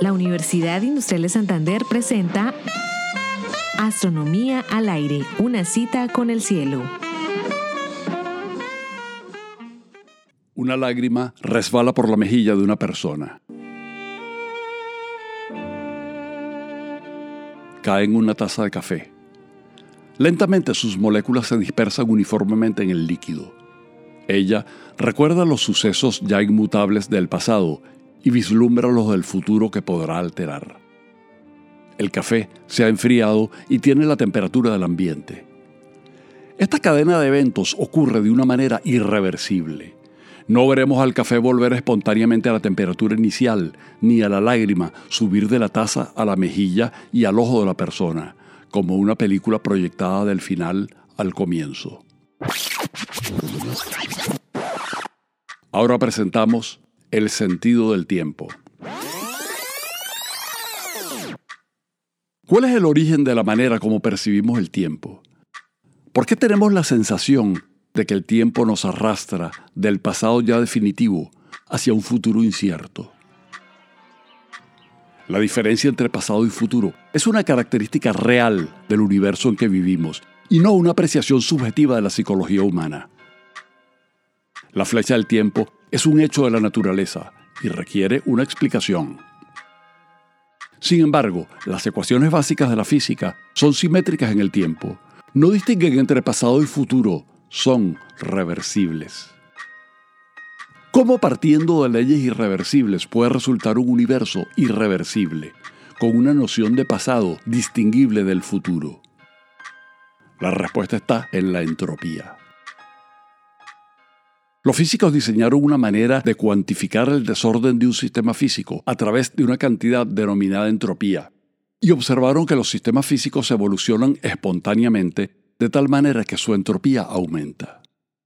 La Universidad Industrial de Santander presenta Astronomía al aire, una cita con el cielo. Una lágrima resbala por la mejilla de una persona. Cae en una taza de café. Lentamente sus moléculas se dispersan uniformemente en el líquido. Ella recuerda los sucesos ya inmutables del pasado y vislumbra los del futuro que podrá alterar. El café se ha enfriado y tiene la temperatura del ambiente. Esta cadena de eventos ocurre de una manera irreversible. No veremos al café volver espontáneamente a la temperatura inicial, ni a la lágrima subir de la taza a la mejilla y al ojo de la persona, como una película proyectada del final al comienzo. Ahora presentamos el sentido del tiempo. ¿Cuál es el origen de la manera como percibimos el tiempo? ¿Por qué tenemos la sensación de que el tiempo nos arrastra del pasado ya definitivo hacia un futuro incierto? La diferencia entre pasado y futuro es una característica real del universo en que vivimos y no una apreciación subjetiva de la psicología humana. La flecha del tiempo es un hecho de la naturaleza y requiere una explicación. Sin embargo, las ecuaciones básicas de la física son simétricas en el tiempo. No distinguen entre pasado y futuro, son reversibles. ¿Cómo partiendo de leyes irreversibles puede resultar un universo irreversible, con una noción de pasado distinguible del futuro? La respuesta está en la entropía. Los físicos diseñaron una manera de cuantificar el desorden de un sistema físico a través de una cantidad denominada entropía, y observaron que los sistemas físicos evolucionan espontáneamente de tal manera que su entropía aumenta.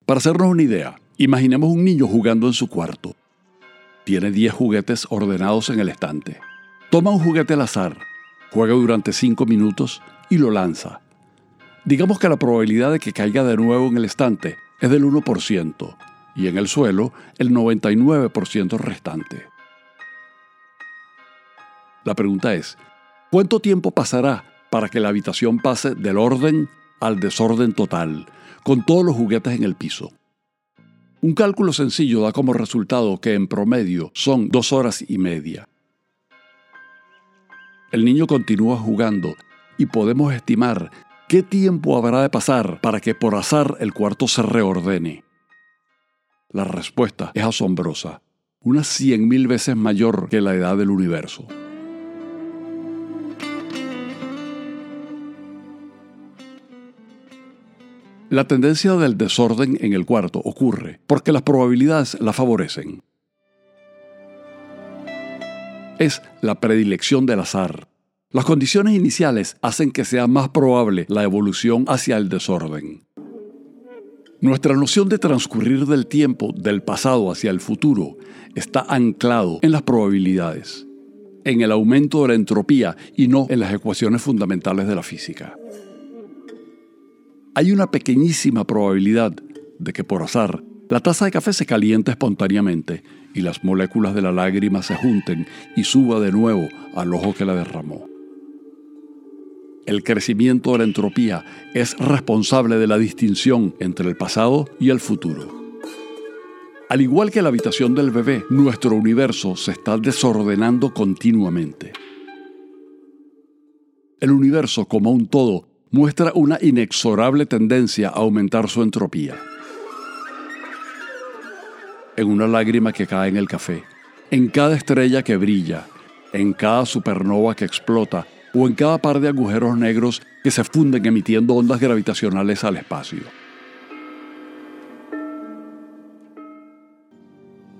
Para hacernos una idea, imaginemos un niño jugando en su cuarto. Tiene 10 juguetes ordenados en el estante. Toma un juguete al azar, juega durante 5 minutos y lo lanza. Digamos que la probabilidad de que caiga de nuevo en el estante es del 1%, y en el suelo el 99% restante. La pregunta es, ¿cuánto tiempo pasará para que la habitación pase del orden al desorden total, con todos los juguetes en el piso? Un cálculo sencillo da como resultado que en promedio son dos horas y media. El niño continúa jugando y podemos estimar qué tiempo habrá de pasar para que por azar el cuarto se reordene. La respuesta es asombrosa, unas cien mil veces mayor que la edad del universo. La tendencia del desorden en el cuarto ocurre porque las probabilidades la favorecen. Es la predilección del azar. Las condiciones iniciales hacen que sea más probable la evolución hacia el desorden. Nuestra noción de transcurrir del tiempo del pasado hacia el futuro está anclado en las probabilidades, en el aumento de la entropía y no en las ecuaciones fundamentales de la física. Hay una pequeñísima probabilidad de que por azar la taza de café se caliente espontáneamente y las moléculas de la lágrima se junten y suba de nuevo al ojo que la derramó. El crecimiento de la entropía es responsable de la distinción entre el pasado y el futuro. Al igual que la habitación del bebé, nuestro universo se está desordenando continuamente. El universo como un todo muestra una inexorable tendencia a aumentar su entropía. En una lágrima que cae en el café, en cada estrella que brilla, en cada supernova que explota o en cada par de agujeros negros que se funden emitiendo ondas gravitacionales al espacio.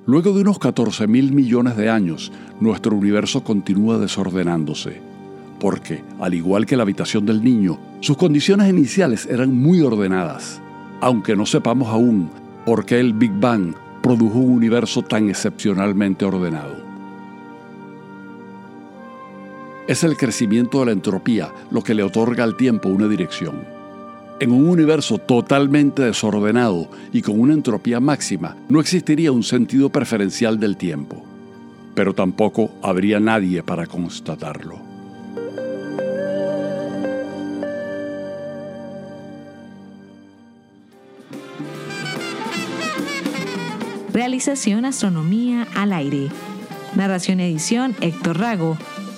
Luego de unos 14 mil millones de años, nuestro universo continúa desordenándose, porque, al igual que la habitación del niño, sus condiciones iniciales eran muy ordenadas, aunque no sepamos aún por qué el Big Bang produjo un universo tan excepcionalmente ordenado. Es el crecimiento de la entropía lo que le otorga al tiempo una dirección. En un universo totalmente desordenado y con una entropía máxima, no existiría un sentido preferencial del tiempo, pero tampoco habría nadie para constatarlo. Realización Astronomía al aire. Narración edición Héctor Rago.